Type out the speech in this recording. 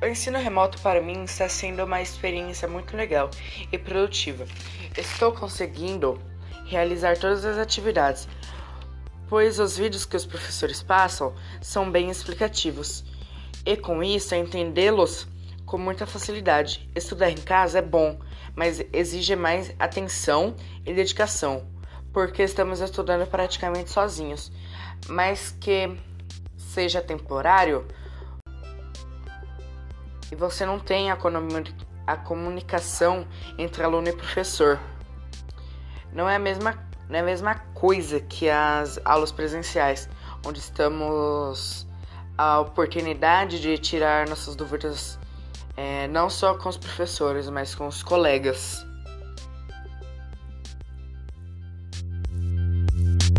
O ensino remoto para mim está sendo uma experiência muito legal e produtiva. Estou conseguindo realizar todas as atividades, pois os vídeos que os professores passam são bem explicativos. E com isso, entendê-los com muita facilidade. Estudar em casa é bom, mas exige mais atenção e dedicação, porque estamos estudando praticamente sozinhos. Mas que seja temporário e você não tem a, a comunicação entre aluno e professor. Não é a mesma, não é a mesma coisa que as aulas presenciais, onde estamos a oportunidade de tirar nossas dúvidas é, não só com os professores, mas com os colegas.